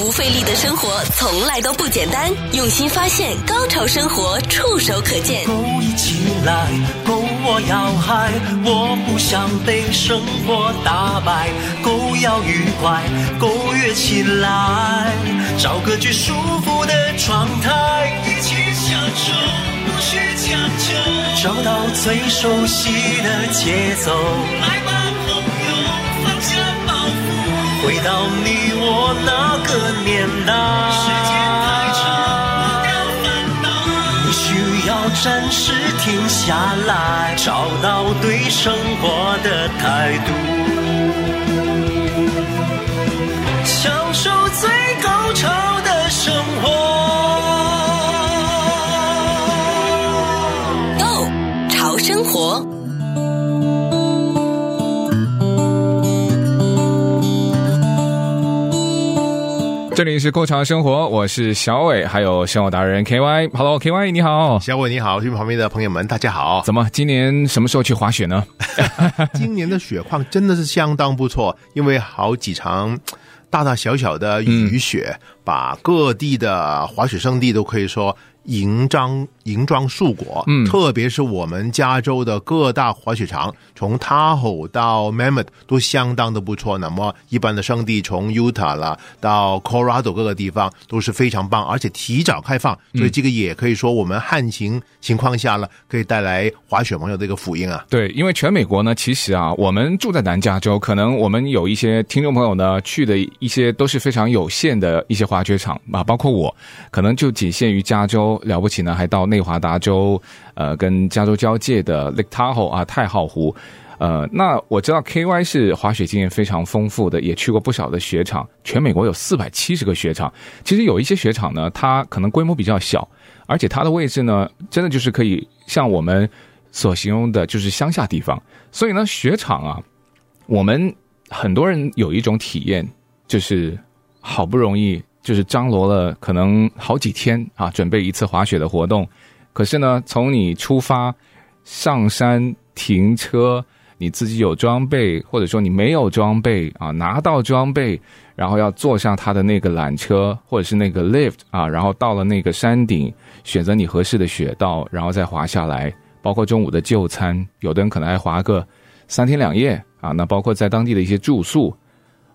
不费力的生活从来都不简单，用心发现，高潮生活触手可见。勾一起来，勾我要嗨，我不想被生活打败，勾要愉快，勾跃起来，找个最舒服的状态，一起享受，不需强求，找到最熟悉的节奏，来吧，回到你我那个年代。时间太长，忘掉烦恼，你需要暂时停下来，找到对生活的态度，享受最高潮的这里是《过长生活》，我是小伟，还有生活达人 K Y。Hello，K Y，你好，小伟你好，听旁边的朋友们，大家好。怎么今年什么时候去滑雪呢？今年的雪况真的是相当不错，因为好几场大大小小的雨雪，嗯、把各地的滑雪胜地都可以说银装银装素裹。嗯，特别是我们加州的各大滑雪场，从 Tahoe 到 Mammoth 都相当的不错。那么一般的圣地，从 Utah 了到 Colorado 各个地方都是非常棒，而且提早开放，所以这个也可以说我们旱情情况下呢，可以带来滑雪朋友的一个福音啊。对，因为全美国呢，其实啊，我们住在南加州，可能我们有一些听众朋友呢，去的一些都是非常有限的一些滑雪场啊，包括我，可能就仅限于加州，了不起呢，还到内华达州，呃，跟加州交界的 Lake Tahoe 啊，太浩湖。呃，那我知道 KY 是滑雪经验非常丰富的，也去过不少的雪场。全美国有四百七十个雪场，其实有一些雪场呢，它可能规模比较小，而且它的位置呢，真的就是可以像我们所形容的，就是乡下地方。所以呢，雪场啊，我们很多人有一种体验，就是好不容易就是张罗了可能好几天啊，准备一次滑雪的活动，可是呢，从你出发上山停车。你自己有装备，或者说你没有装备啊，拿到装备，然后要坐上他的那个缆车或者是那个 lift 啊，然后到了那个山顶，选择你合适的雪道，然后再滑下来。包括中午的就餐，有的人可能还滑个三天两夜啊。那包括在当地的一些住宿，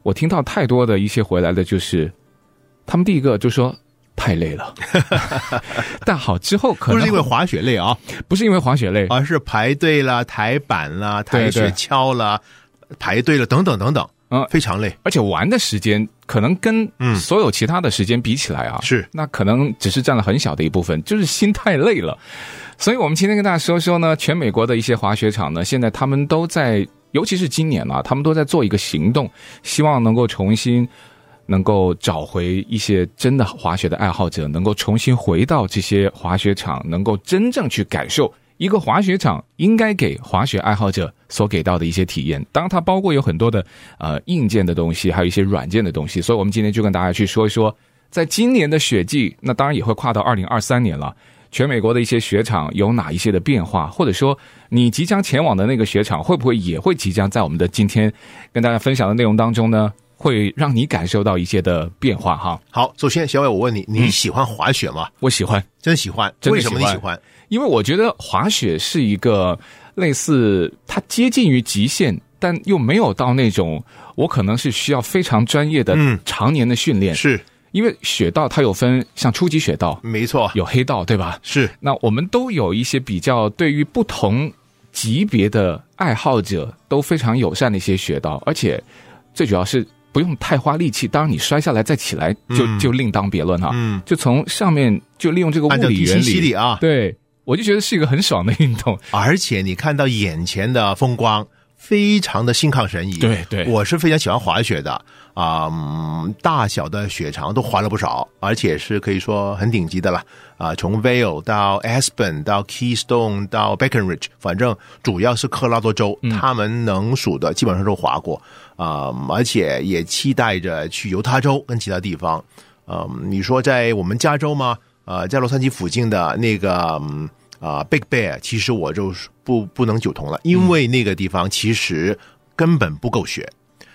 我听到太多的一些回来的，就是他们第一个就说。太累了，但好之后可能不是因为滑雪累啊，不是因为滑雪累，而是排队啦、抬板啦、抬雪橇了、排队了等等等等，嗯，非常累，而且玩的时间可能跟所有其他的时间比起来啊，是、嗯、那可能只是占了很小的一部分，就是心太累了。所以我们今天跟大家说说呢，全美国的一些滑雪场呢，现在他们都在，尤其是今年啊，他们都在做一个行动，希望能够重新。能够找回一些真的滑雪的爱好者，能够重新回到这些滑雪场，能够真正去感受一个滑雪场应该给滑雪爱好者所给到的一些体验。当，它包括有很多的呃硬件的东西，还有一些软件的东西。所以，我们今天就跟大家去说一说，在今年的雪季，那当然也会跨到二零二三年了。全美国的一些雪场有哪一些的变化，或者说你即将前往的那个雪场，会不会也会即将在我们的今天跟大家分享的内容当中呢？会让你感受到一些的变化哈。好，首先小伟，我问你，你喜欢滑雪吗？嗯、我喜欢，真喜欢。真喜欢。为什么你喜欢？因为我觉得滑雪是一个类似它接近于极限，但又没有到那种我可能是需要非常专业的、嗯、常年的训练。是因为雪道它有分像初级雪道，没错，有黑道，对吧？是。那我们都有一些比较对于不同级别的爱好者都非常友善的一些雪道，而且最主要是。不用太花力气，当然你摔下来再起来就、嗯、就另当别论哈。嗯，就从上面就利用这个物理原理，理啊，对，我就觉得是一个很爽的运动，而且你看到眼前的风光，非常的心旷神怡。对对，我是非常喜欢滑雪的啊、嗯，大小的雪场都滑了不少，而且是可以说很顶级的了啊。从 Vail 到 Aspen 到 Keystone 到 Breckenridge，反正主要是科罗拉多州，嗯、他们能数的基本上都滑过。啊、而且也期待着去犹他州跟其他地方。嗯，你说在我们加州吗？呃，在洛杉矶附近的那个啊、Big Bear，其实我就不不能久同了，因为那个地方其实根本不够雪，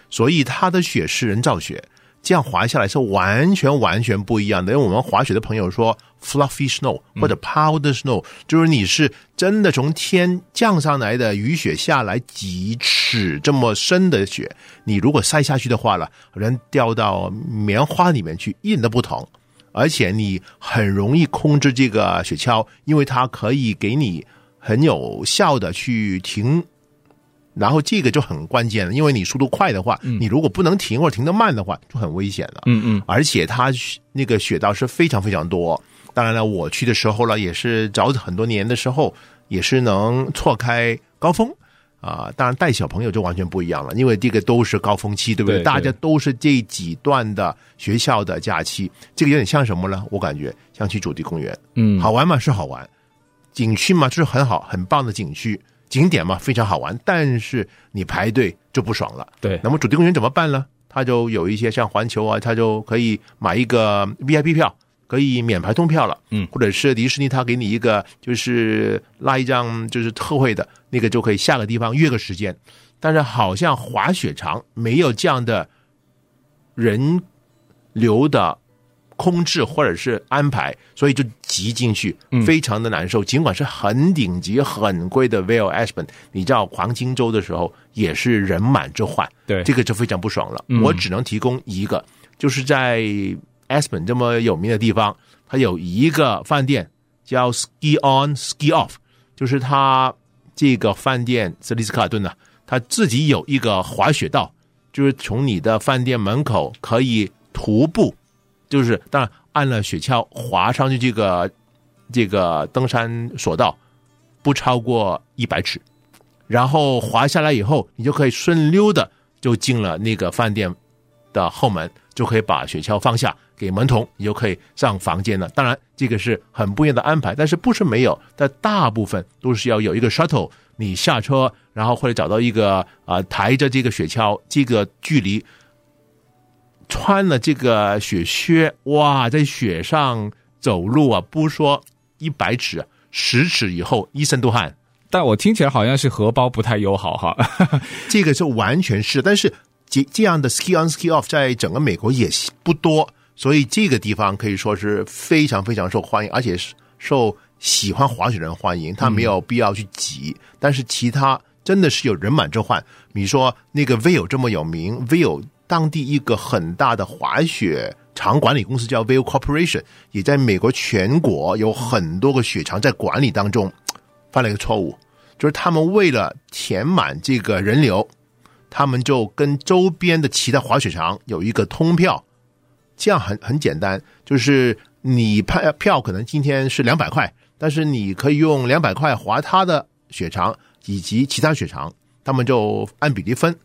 所以它的雪是人造雪。这样滑下来是完全完全不一样的。因为我们滑雪的朋友说，fluffy snow 或者 powder snow，、嗯、就是你是真的从天降上来的雨雪下来几尺这么深的雪，你如果塞下去的话了，人掉到棉花里面去，一点都不疼。而且你很容易控制这个雪橇，因为它可以给你很有效的去停。然后这个就很关键了，因为你速度快的话，嗯、你如果不能停或者停得慢的话，就很危险了。嗯嗯。而且它那个雪道是非常非常多。当然了，我去的时候呢，也是早很多年的时候，也是能错开高峰啊、呃。当然带小朋友就完全不一样了，因为这个都是高峰期，对不对？对对，大家都是这几段的学校的假期，这个有点像什么呢？我感觉像去主题公园，嗯，好玩嘛是好玩，景区嘛就是很好很棒的景区。景点嘛，非常好玩，但是你排队就不爽了。对，那么主题公园怎么办呢？他就有一些像环球啊，他就可以买一个 VIP 票，可以免排通票了。嗯，或者是迪士尼，他给你一个就是拉一张就是特惠的那个，就可以下个地方约个时间。但是好像滑雪场没有这样的人流的。空置或者是安排，所以就挤进去，非常的难受。尽管是很顶级、很贵的 Vail Aspen，你知道黄金周的时候也是人满之患，对，这个就非常不爽了。我只能提供一个，就是在 Aspen 这么有名的地方，它有一个饭店叫 Ski On Ski Off，就是它这个饭店是丽斯卡尔顿的，它自己有一个滑雪道，就是从你的饭店门口可以徒步。就是，当然按了雪橇滑上去这个这个登山索道，不超过一百尺，然后滑下来以后，你就可以顺溜的就进了那个饭店的后门，就可以把雪橇放下给门童，你就可以上房间了。当然，这个是很不一样的安排，但是不是没有，但大部分都是要有一个 shuttle，你下车，然后或者找到一个啊、呃、抬着这个雪橇，这个距离。穿了这个雪靴，哇，在雪上走路啊，不说一百尺，十尺以后一身都汗。但我听起来好像是荷包不太友好哈。这个是完全是，但是这这样的 ski on ski off 在整个美国也不多，所以这个地方可以说是非常非常受欢迎，而且是受喜欢滑雪人欢迎。他没有必要去挤，嗯、但是其他真的是有人满之患。你说那个 Vail 这么有名，Vail。当地一个很大的滑雪场管理公司叫 Vail Corporation，也在美国全国有很多个雪场在管理当中 犯了一个错误，就是他们为了填满这个人流，他们就跟周边的其他滑雪场有一个通票，这样很很简单，就是你票票可能今天是两百块，但是你可以用两百块滑他的雪场以及其他雪场，他们就按比例分。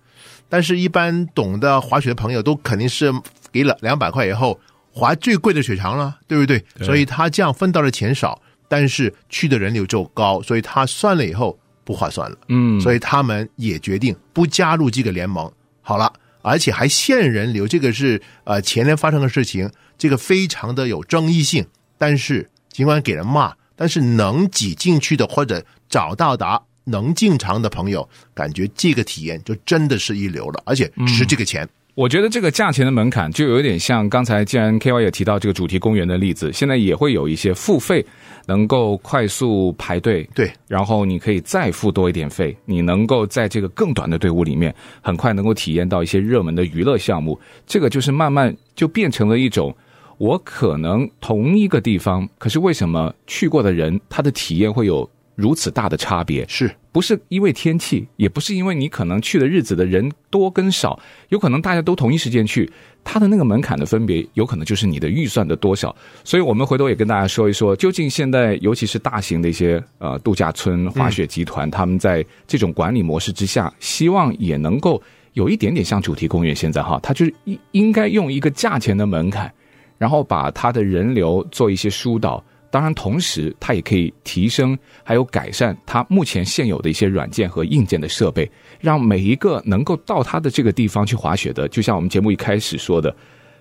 但是，一般懂得滑雪的朋友都肯定是给了两百块以后滑最贵的雪场了，对不对？对。所以他这样分到的钱少，但是去的人流就高，所以他算了以后不划算了。嗯，所以他们也决定不加入这个联盟。好了，而且还限人流，这个是呃前年发生的事情，这个非常的有争议性。但是尽管给人骂，但是能挤进去的或者找到达。能进场的朋友，感觉这个体验就真的是一流了，而且值这个钱。嗯，我觉得这个价钱的门槛就有点像刚才，既然 KY 也提到这个主题公园的例子，现在也会有一些付费能够快速排队，对，然后你可以再付多一点费，你能够在这个更短的队伍里面，很快能够体验到一些热门的娱乐项目。这个就是慢慢就变成了一种，我可能同一个地方，可是为什么去过的人他的体验会有？如此大的差别，是不是因为天气，也不是因为你可能去的日子的人多跟少，有可能大家都同一时间去，它的那个门槛的分别，有可能就是你的预算的多少。所以，我们回头也跟大家说一说，究竟现在尤其是大型的一些呃度假村、滑雪集团，他们在这种管理模式之下，希望也能够有一点点像主题公园现在哈，它就是应应该用一个价钱的门槛，然后把它的人流做一些疏导。当然，同时它也可以提升，还有改善它目前现有的一些软件和硬件的设备，让每一个能够到它的这个地方去滑雪的，就像我们节目一开始说的，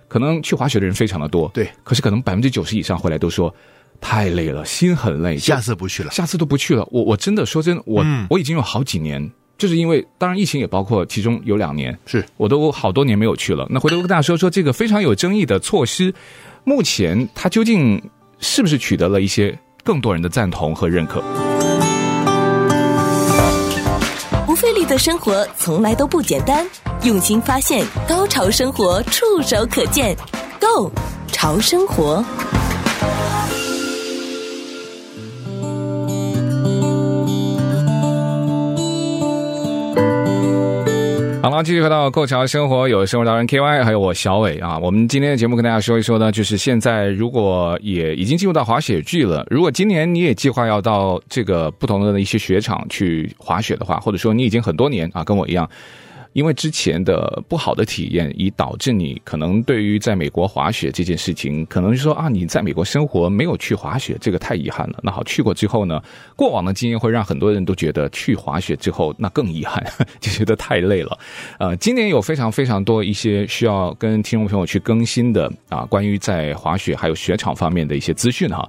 可能去滑雪的人非常的多，对，可是可能百分之九十以上回来都说太累了，心很累，下次不去了，下次都不去了。我我真的说真的，我、嗯、我已经有好几年就是因为当然疫情也包括其中有两年，是我都好多年没有去了。那回头跟大家说说这个非常有争议的措施，目前它究竟是不是取得了一些更多人的赞同和认可？不费力的生活从来都不简单，用心发现，高潮生活触手可见 Go 潮生活。好了，继续回到《过桥生活》，有生活达人 K Y，还有我小伟啊。我们今天的节目跟大家说一说呢，就是现在如果也已经进入到滑雪季了，如果今年你也计划要到这个不同的一些雪场去滑雪的话，或者说你已经很多年啊跟我一样。因为之前的不好的体验，以导致你可能对于在美国滑雪这件事情，可能就说啊，你在美国生活没有去滑雪，这个太遗憾了。那好，去过之后呢，过往的经验会让很多人都觉得去滑雪之后那更遗憾，就觉得太累了。呃，今年有非常非常多一些需要跟听众朋友去更新的啊，关于在滑雪还有雪场方面的一些资讯哈。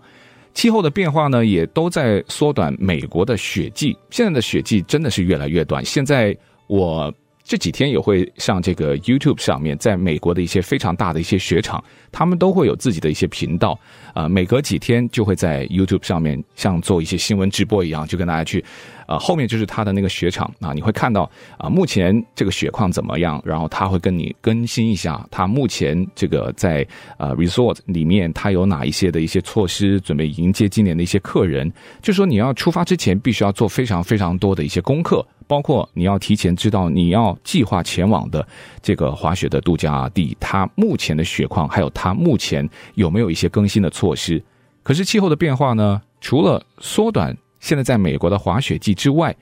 气候的变化呢，也都在缩短美国的雪季。现在的雪季真的是越来越短。现在我。这几天也会上这个 YouTube 上面，在美国的一些非常大的一些雪场，他们都会有自己的一些频道，啊、呃，每隔几天就会在 YouTube 上面像做一些新闻直播一样，就跟大家去，呃，后面就是他的那个雪场啊，你会看到啊、目前这个雪况怎么样，然后他会跟你更新一下，他目前这个在呃 Resort 里面他有哪一些的一些措施，准备迎接今年的一些客人，就说你要出发之前必须要做非常非常多的一些功课。包括你要提前知道你要计划前往的这个滑雪的度假地，它目前的雪况，还有它目前有没有一些更新的措施。可是气候的变化呢，除了缩短现在在美国的滑雪季之外，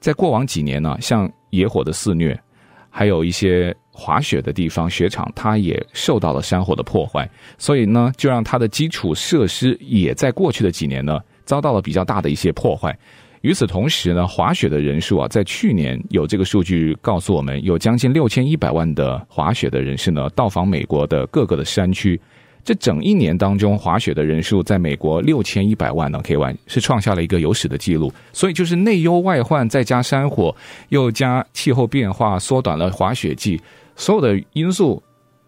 在过往几年呢，像野火的肆虐，还有一些滑雪的地方雪场，它也受到了山火的破坏，所以呢，就让它的基础设施也在过去的几年呢，遭到了比较大的一些破坏。与此同时呢，滑雪的人数啊，在去年有这个数据告诉我们，有将近六千一百万的滑雪的人士呢，到访美国的各个的山区。这整一年当中，滑雪的人数在美国六千一百万呢，K1 是创下了一个有史的记录。所以就是内忧外患，再加山火，又加气候变化，缩短了滑雪季，所有的因素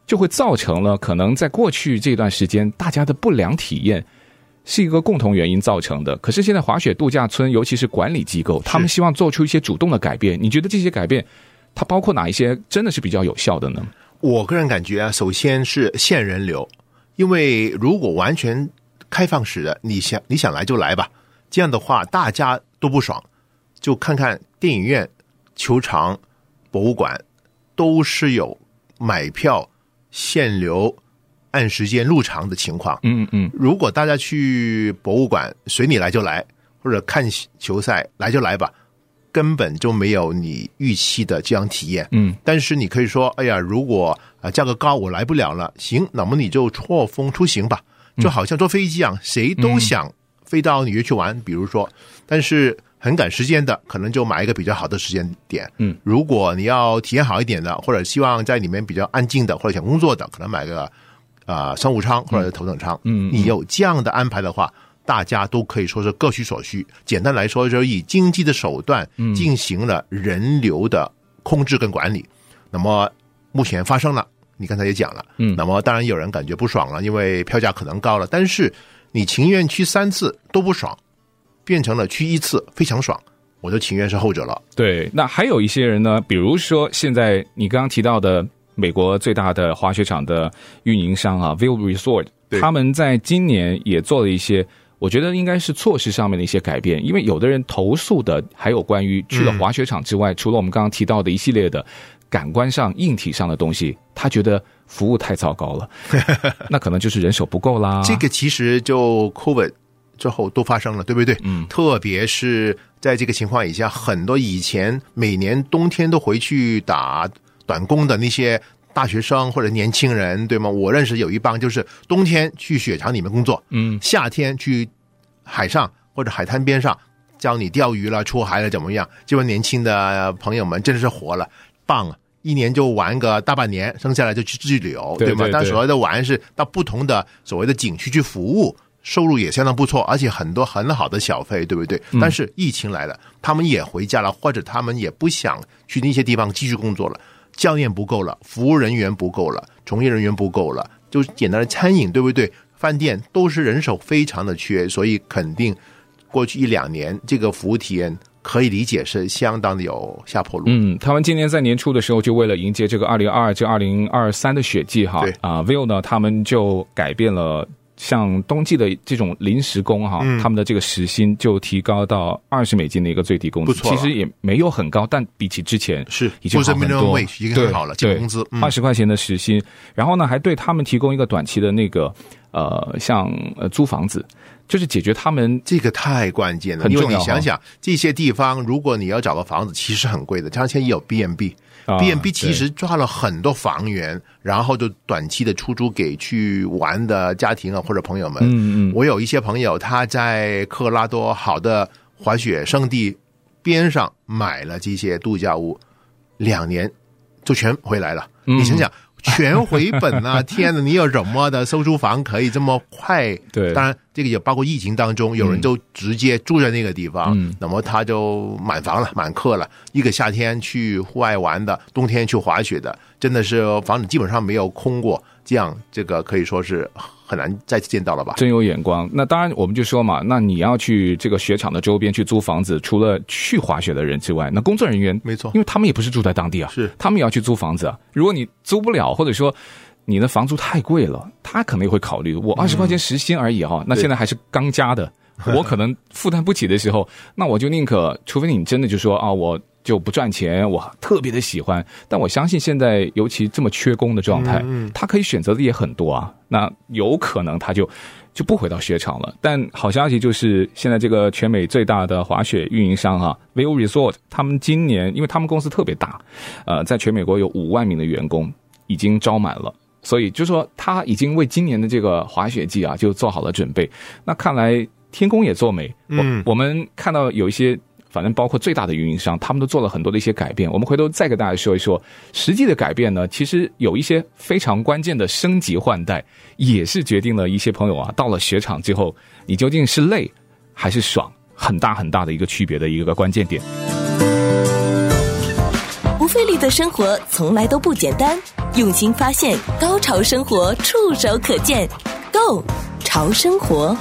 就会造成了可能在过去这段时间大家的不良体验。是一个共同原因造成的。可是现在滑雪度假村，尤其是管理机构，他们希望做出一些主动的改变。你觉得这些改变，它包括哪一些真的是比较有效的呢？我个人感觉啊，首先是限人流，因为如果完全开放式的，你想你想来就来吧，这样的话大家都不爽。就看看电影院、球场、博物馆，都是有买票限流。按时间入场的情况，嗯嗯，如果大家去博物馆随你来就来，或者看球赛来就来吧，根本就没有你预期的这样体验。嗯，但是你可以说，哎呀，如果啊价格高我来不了了，行，那么你就错峰出行吧，就好像坐飞机一样，谁都想飞到纽约去玩，比如说，但是很赶时间的，可能就买一个比较好的时间点。嗯，如果你要体验好一点的，或者希望在里面比较安静的，或者想工作的，可能买个。啊、呃，商务舱或者头等舱，嗯，你有这样的安排的话，大家都可以说是各取所需。简单来说，就是以经济的手段进行了人流的控制跟管理。嗯、那么目前发生了，你刚才也讲了，嗯，那么当然有人感觉不爽了，因为票价可能高了。但是你情愿去三次都不爽，变成了去一次非常爽，我就情愿是后者了。对，那还有一些人呢，比如说现在你刚刚提到的。美国最大的滑雪场的运营商啊，Vail Resort，他们在今年也做了一些，我觉得应该是措施上面的一些改变。因为有的人投诉的还有关于去了滑雪场之外，嗯、除了我们刚刚提到的一系列的感官上、硬体上的东西，他觉得服务太糟糕了，那可能就是人手不够啦。这个其实就 COVID 之后都发生了，对不对？嗯，特别是在这个情况以下，很多以前每年冬天都回去打。短工的那些大学生或者年轻人，对吗？我认识有一帮，就是冬天去雪场里面工作，嗯，夏天去海上或者海滩边上教你钓鱼了、出海了怎么样？这帮年轻的朋友们真的是活了，棒啊！一年就玩个大半年，剩下来就去自己旅游，对吗？但所谓的玩是到不同的所谓的景区去服务，收入也相当不错，而且很多很好的小费，对不对？但是疫情来了，他们也回家了，或者他们也不想去那些地方继续工作了。教练不够了，服务人员不够了，从业人员不够了，就是简单的餐饮，对不对？饭店都是人手非常的缺，所以肯定过去一两年这个服务体验可以理解是相当的有下坡路。嗯，他们今年在年初的时候就为了迎接这个二零二二至二零二三的雪季哈，对啊，Vail 呢，他们就改变了。像冬季的这种临时工哈，他们的这个时薪就提高到二十美金的一个最低工资，不错，其实也没有很高，但比起之前是已经好很多，已经很好了，这个工资二十块钱的时薪，然后呢还对他们提供一个短期的那个呃像呃租房子，就是解决他们这个太关键了，因为你想想这些地方，如果你要找个房子，其实很贵的，像现在也有 B&B。B&B 其实抓了很多房源，然后就短期的出租给去玩的家庭啊或者朋友们。嗯嗯，我有一些朋友他在科罗拉多好的滑雪圣地边上买了这些度假屋，两年就全回来了。你想想。全回本啊！天哪，你有什么的收租房可以这么快？对，当然这个也包括疫情当中，有人就直接住在那个地方，嗯，那么他就满房了，满客了。一个夏天去户外玩的，冬天去滑雪的，真的是房子基本上没有空过。这样，这个可以说是很难再次见到了吧？真有眼光。那当然，我们就说嘛，那你要去这个雪场的周边去租房子，除了去滑雪的人之外，那工作人员没错，因为他们也不是住在当地啊，是他们也要去租房子啊。如果你租不了，或者说你的房租太贵了，他可能也会考虑，我二十块钱时薪而已哈、那现在还是刚加的，我可能负担不起的时候，那我就宁可，除非你真的就说啊我。就不赚钱，我特别的喜欢，但我相信现在尤其这么缺工的状态，嗯，他可以选择的也很多啊。那有可能他就就不回到雪场了。但好消息就是，现在这个全美最大的滑雪运营商啊，Vail Resort，他们今年因为他们公司特别大，呃，在全美国有五万名的员工已经招满了，所以就说他已经为今年的这个滑雪季啊就做好了准备。那看来天公也作美，嗯，我，我们看到有一些。反正包括最大的运营商，他们都做了很多的一些改变。我们回头再给大家说一说实际的改变呢。其实有一些非常关键的升级换代，也是决定了一些朋友啊，到了雪场之后，你究竟是累还是爽，很大很大的一个区别的一个关键点。不费力的生活从来都不简单，用心发现，高潮生活触手可见 Go 潮生活。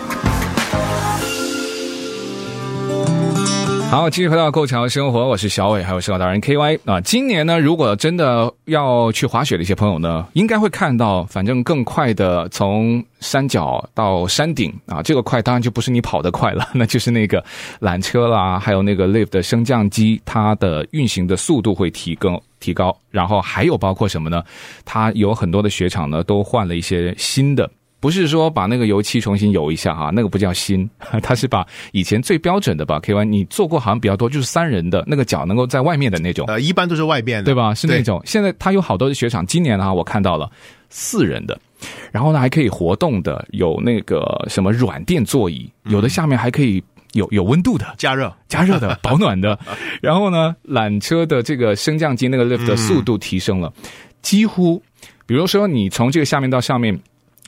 好，继续回到够潮生活，我是小伟，还有生活达人 KY 啊。今年呢，如果真的要去滑雪的一些朋友呢，应该会看到，反正更快的从山脚到山顶啊，这个快当然就不是你跑得快了，那就是那个缆车啦，还有那个 lift 的升降机，它的运行的速度会提高提高。然后还有包括什么呢？它有很多的雪场呢，都换了一些新的。不是说把那个油漆重新油一下哈，那个不叫新，它是把以前最标准的吧，K Y 你做过好像比较多，就是三人的那个脚能够在外面的那种，呃，一般都是外边的，对吧？是那种。现在它有好多的雪场，今年啊，我看到了四人的，然后呢还可以活动的，有那个什么软垫座椅，有的下面还可以有有温度的。加热。加热的 保暖的，然后呢缆车的这个升降机那个 lift 的速度提升了，几乎，比如说你从这个下面到上面。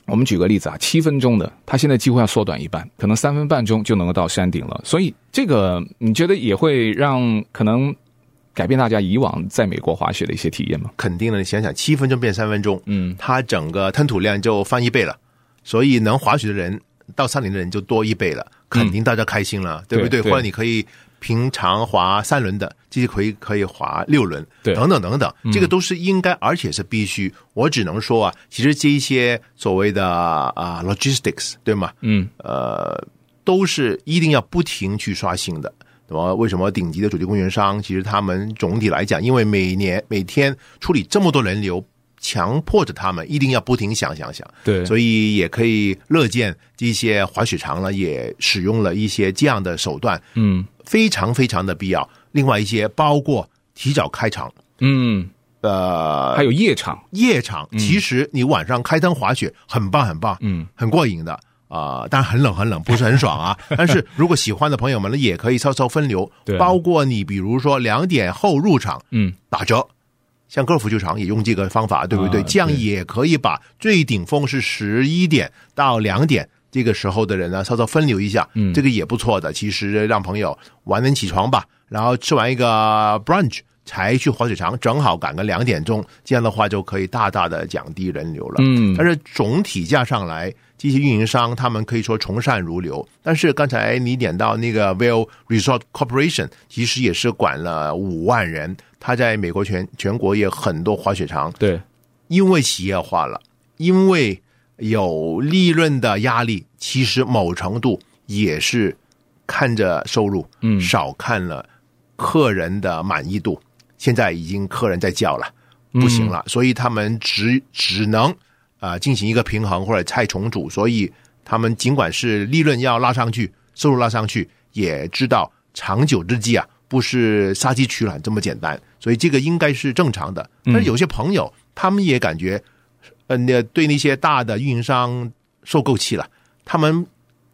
我们举个例子啊，七分钟的，它现在几乎要缩短一半，可能三分半钟就能够到山顶了。所以这个你觉得也会让可能改变大家以往在美国滑雪的一些体验吗？肯定的，你想想，七分钟变三分钟，嗯，它整个吞吐量就翻一倍了，所以能滑雪的人到山顶的人就多一倍了，肯定大家开心了，嗯、对不对？对，或者你可以。平常滑三轮的，这些可以可以滑六轮，对，等等等等，这个都是应该，而且是必须。我只能说啊，其实这一些所谓的啊 logistics，对吗？嗯，呃，都是一定要不停去刷新的。那么，为什么顶级的主题供应商，其实他们总体来讲，因为每年每天处理这么多人流，强迫着他们一定要不停想想想，对，所以也可以乐见这些滑雪场呢，也使用了一些这样的手段，嗯。非常非常的必要。另外一些包括提早开场，嗯，呃，还有夜场，夜场其实你晚上开灯滑雪很棒很棒，嗯，很过瘾的。啊，呃，当然很冷很冷，不是很爽啊。但是如果喜欢的朋友们呢，也可以稍稍分流，对，包括你比如说两点后入场，嗯，打折，像高尔夫球场也用这个方法，对不对？啊，对，这样也可以把最顶峰是十一点到两点。这个时候的人呢，稍稍分流一下，嗯，这个也不错的。其实让朋友晚点起床吧，然后吃完一个 brunch 才去滑雪场，正好赶个两点钟，这样的话就可以大大的降低人流了。嗯，但是总体价上来，这些运营商他们可以说从善如流。但是刚才你点到那个 Vail Resort Corporation，其实也是管了五万人，他在美国全全国也有很多滑雪场。对，因为企业化了，因为。有利润的压力，其实某程度也是看着收入，嗯，少看了客人的满意度。现在已经客人在叫了，不行了，所以他们只只能啊、呃、进行一个平衡或者再重组。所以他们尽管是利润要拉上去，收入拉上去，也知道长久之计啊，不是杀鸡取卵这么简单。所以这个应该是正常的。但是有些朋友，他们也感觉。呃，那对那些大的运营商受够气了，他们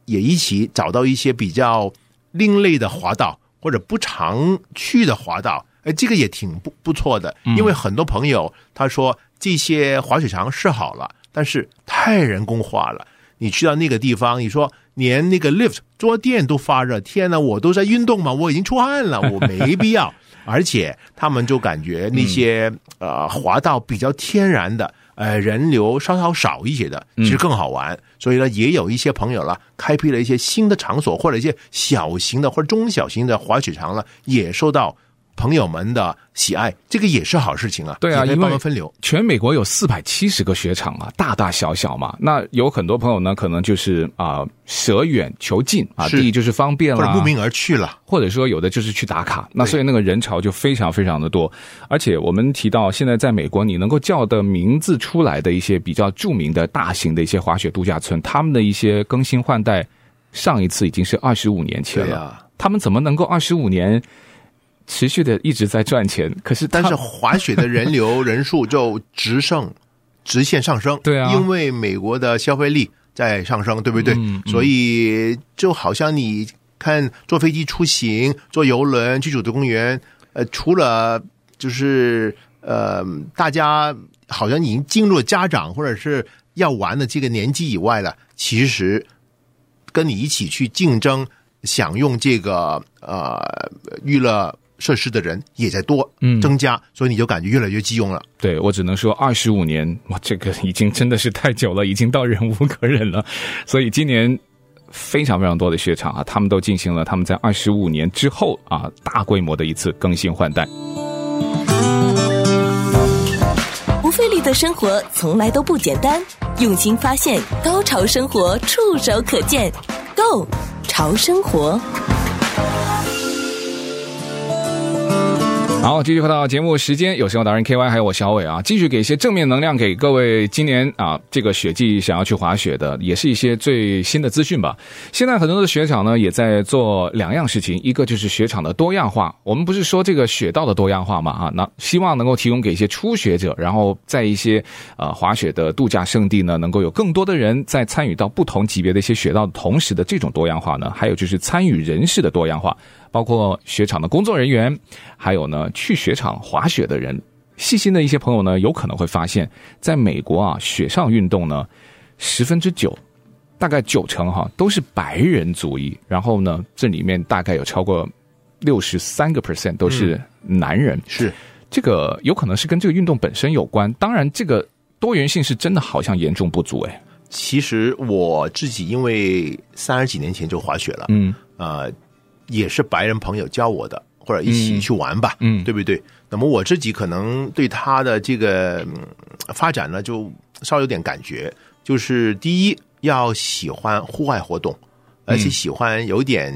也一起找到一些比较另类的滑道或者不常去的滑道，哎，这个也挺不不错的。因为很多朋友他说这些滑雪场是好了，但是太人工化了。你去到那个地方，你说连那个 lift 坐垫都发热，天呐，我都在运动嘛，我已经出汗了，我没必要。而且他们就感觉那些呃滑道比较天然的。呃，人流稍稍少一些的，其实更好玩。嗯、所以呢，也有一些朋友了，开辟了一些新的场所，或者一些小型的或者中小型的滑雪场了，也受到。朋友们的喜爱，这个也是好事情啊。对啊，因为分流，全美国有四百七十个雪场啊，大大小小嘛。那有很多朋友呢，可能就是啊，舍远求近啊。第一就是方便了，或者慕名而去了，或者说有的就是去打卡。那所以那个人潮就非常非常的多。而且我们提到现在在美国，你能够叫的名字出来的一些比较著名的大型的一些滑雪度假村，他们的一些更新换代，上一次已经是二十五年前了。啊、他们怎么能够二十五年？持续的一直在赚钱，可是但是滑雪的人流 人数就直上，直线上升。对啊，因为美国的消费力在上升，对不对？嗯嗯、所以就好像你看坐飞机出行、坐游轮去主题公园，呃，除了就是呃，大家好像已经进入了家长或者是要玩的这个年纪以外了，其实跟你一起去竞争享用这个呃娱乐。设施的人也在多嗯增加，嗯、所以你就感觉越来越急用了。对，我只能说二十五年，哇，这个已经真的是太久了，已经到忍无可忍了。所以今年非常非常多的雪场啊，他们都进行了他们在二十五年之后啊大规模的一次更新换代。不费力的生活从来都不简单，用心发现，高潮生活触手可见 Go 潮生活。好，继续回到节目时间，有生活达人 K Y 还有我小伟啊，继续给一些正面能量给各位。今年啊，这个雪季想要去滑雪的，也是一些最新的资讯吧。现在很多的雪场呢，也在做两样事情，一个就是雪场的多样化。我们不是说这个雪道的多样化嘛？啊，那希望能够提供给一些初学者，然后在一些呃滑雪的度假胜地呢，能够有更多的人在参与到不同级别的一些雪道的同时的这种多样化呢，还有就是参与人士的多样化。包括雪场的工作人员，还有呢去雪场滑雪的人，细心的一些朋友呢，有可能会发现，在美国啊，雪上运动呢，十分之九，大概九成哈都是白人族裔，然后呢，这里面大概有超过六十三个 percent 都是男人，嗯、是这个有可能是跟这个运动本身有关，当然这个多元性是真的好像严重不足哎。其实我自己因为三十几年前就滑雪了，嗯，呃。也是白人朋友教我的，或者一起去玩吧，嗯，嗯对不对？那么我自己可能对他的这个发展呢，就稍微有点感觉，就是第一要喜欢户外活动，而且喜欢有点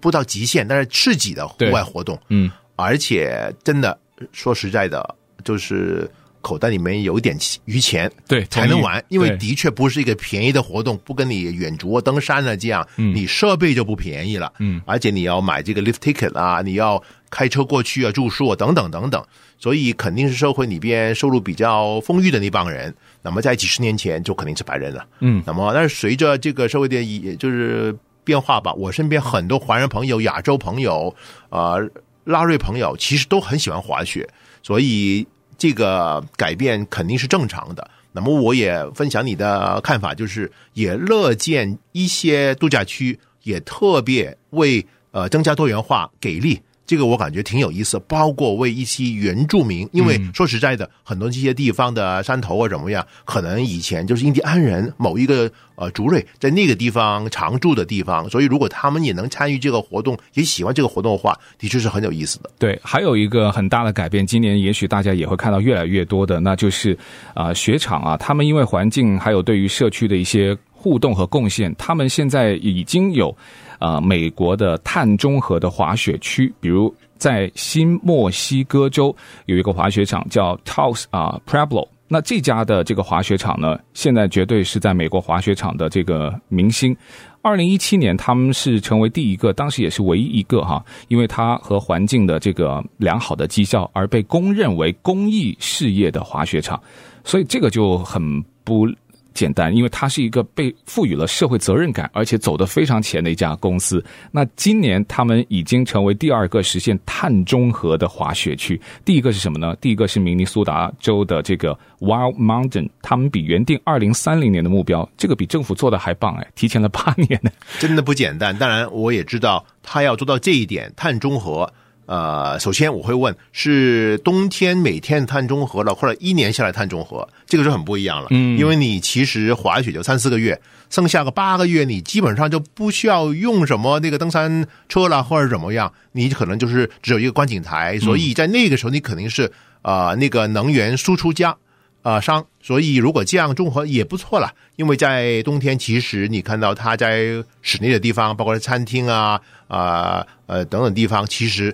不到极限，但是刺激的户外活动，嗯，而且真的说实在的，就是。口袋里面有一点余钱，对，才能玩，因为的确不是一个便宜的活动，不跟你远足啊、登山啊这样，嗯，你设备就不便宜了，嗯，而且你要买这个 lift ticket 啊，你要开车过去啊、住宿啊等等等等，所以肯定是社会里边收入比较丰裕的那帮人。那么在几十年前就肯定是白人了，嗯，那么但是随着这个社会的也就是变化吧，我身边很多华人朋友、亚洲朋友、呃，拉瑞朋友，其实都很喜欢滑雪，所以。这个改变肯定是正常的，那么我也分享你的看法，就是也乐见一些度假区也特别为呃增加多元化给力。这个我感觉挺有意思，包括为一些原住民，因为说实在的，嗯、很多这些地方的山头啊怎么样，可能以前就是印第安人某一个呃族类在那个地方常住的地方，所以如果他们也能参与这个活动，也喜欢这个活动的话，的确是很有意思的。对，还有一个很大的改变，今年也许大家也会看到越来越多的，那就是啊、呃、雪场啊，他们因为环境还有对于社区的一些互动和贡献，他们现在已经有。呃，美国的碳中和的滑雪区，比如在新墨西哥州有一个滑雪场叫 Taos 啊 Pueblo，那这家的这个滑雪场呢，现在绝对是在美国滑雪场的这个明星。二零一七年，他们是成为第一个，当时也是唯一一个哈，因为它和环境的这个良好的绩效而被公认为公益事业的滑雪场，所以这个就很不。简单，因为它是一个被赋予了社会责任感，而且走得非常前的一家公司。那今年他们已经成为第二个实现碳中和的滑雪区。第一个是什么呢？第一个是明尼苏达州的这个 Wild Mountain，他们比原定二零三零年的目标，这个比政府做的还棒哎，提前了八年呢，真的不简单。当然，我也知道他要做到这一点，碳中和。呃，首先我会问，是冬天每天碳中和了，或者一年下来碳中和，这个就很不一样了。嗯，因为你其实滑雪就三四个月，剩下个八个月，你基本上就不需要用什么那个登山车了，或者怎么样，你可能就是只有一个观景台，所以在那个时候你肯定是呃那个能源输出家呃商，所以如果这样综合也不错了。因为在冬天，其实你看到它在室内的地方，包括餐厅啊啊呃，呃等等地方，其实。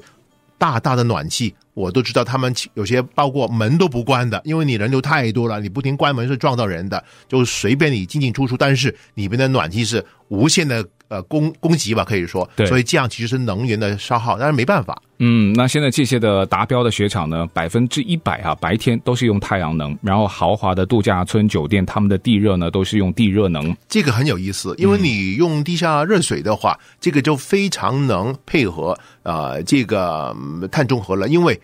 大大的暖气，我都知道他们有些包括门都不关的，因为你人流太多了，你不停关门是撞到人的，就随便你进进出出，但是里面的暖气是无限的。呃，供供给吧，可以说，对，所以这样其实是能源的消耗，但是没办法。嗯，那现在这些的达标的雪场呢，百分之一百啊，白天都是用太阳能，然后豪华的度假村酒店，他们的地热呢都是用地热能。这个很有意思，因为你用地下热水的话，嗯、这个就非常能配合呃这个碳中和了，因为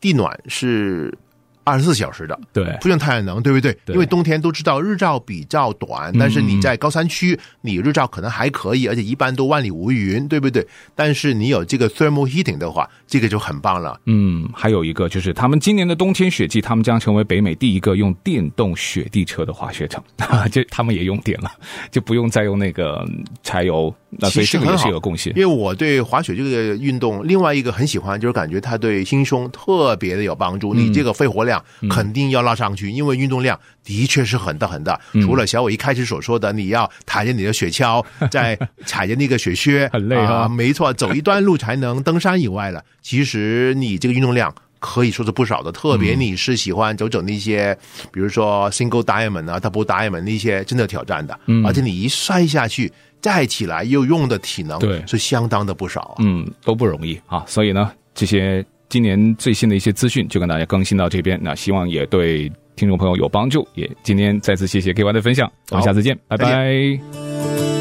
地暖是。二十四小时的，对，不用太阳能，对不对？对，因为冬天都知道日照比较短，但是你在高山区，你日照可能还可以，而且一般都万里无云，对不对？但是你有这个 thermal heating 的话，这个就很棒了。嗯，还有一个就是，他们今年的冬天雪季，他们将成为北美第一个用电动雪地车的滑雪场，就他们也用电了，就不用再用那个柴油。那所以这个也是一个贡献。因为我对滑雪这个运动，另外一个很喜欢，就是感觉它对心胸特别的有帮助。你这个肺活量。肯定要拉上去，因为运动量的确是很大很大。除了小伟一开始所说的，你要抬着你的雪橇，再踩着那个雪靴，很累啊。没错，走一段路才能登山以外了。其实你这个运动量可以说是不少的，特别你是喜欢走走那些，比如说 single diamond 啊，double diamond 那些，真的挑战的。而且你一摔下去再起来又用的体能，对，是相当的不少。嗯，都不容易啊。所以呢，这些。今年最新的一些资讯就跟大家更新到这边，那希望也对听众朋友有帮助。也今天再次谢谢 KY 的分享，我们下次见，拜拜。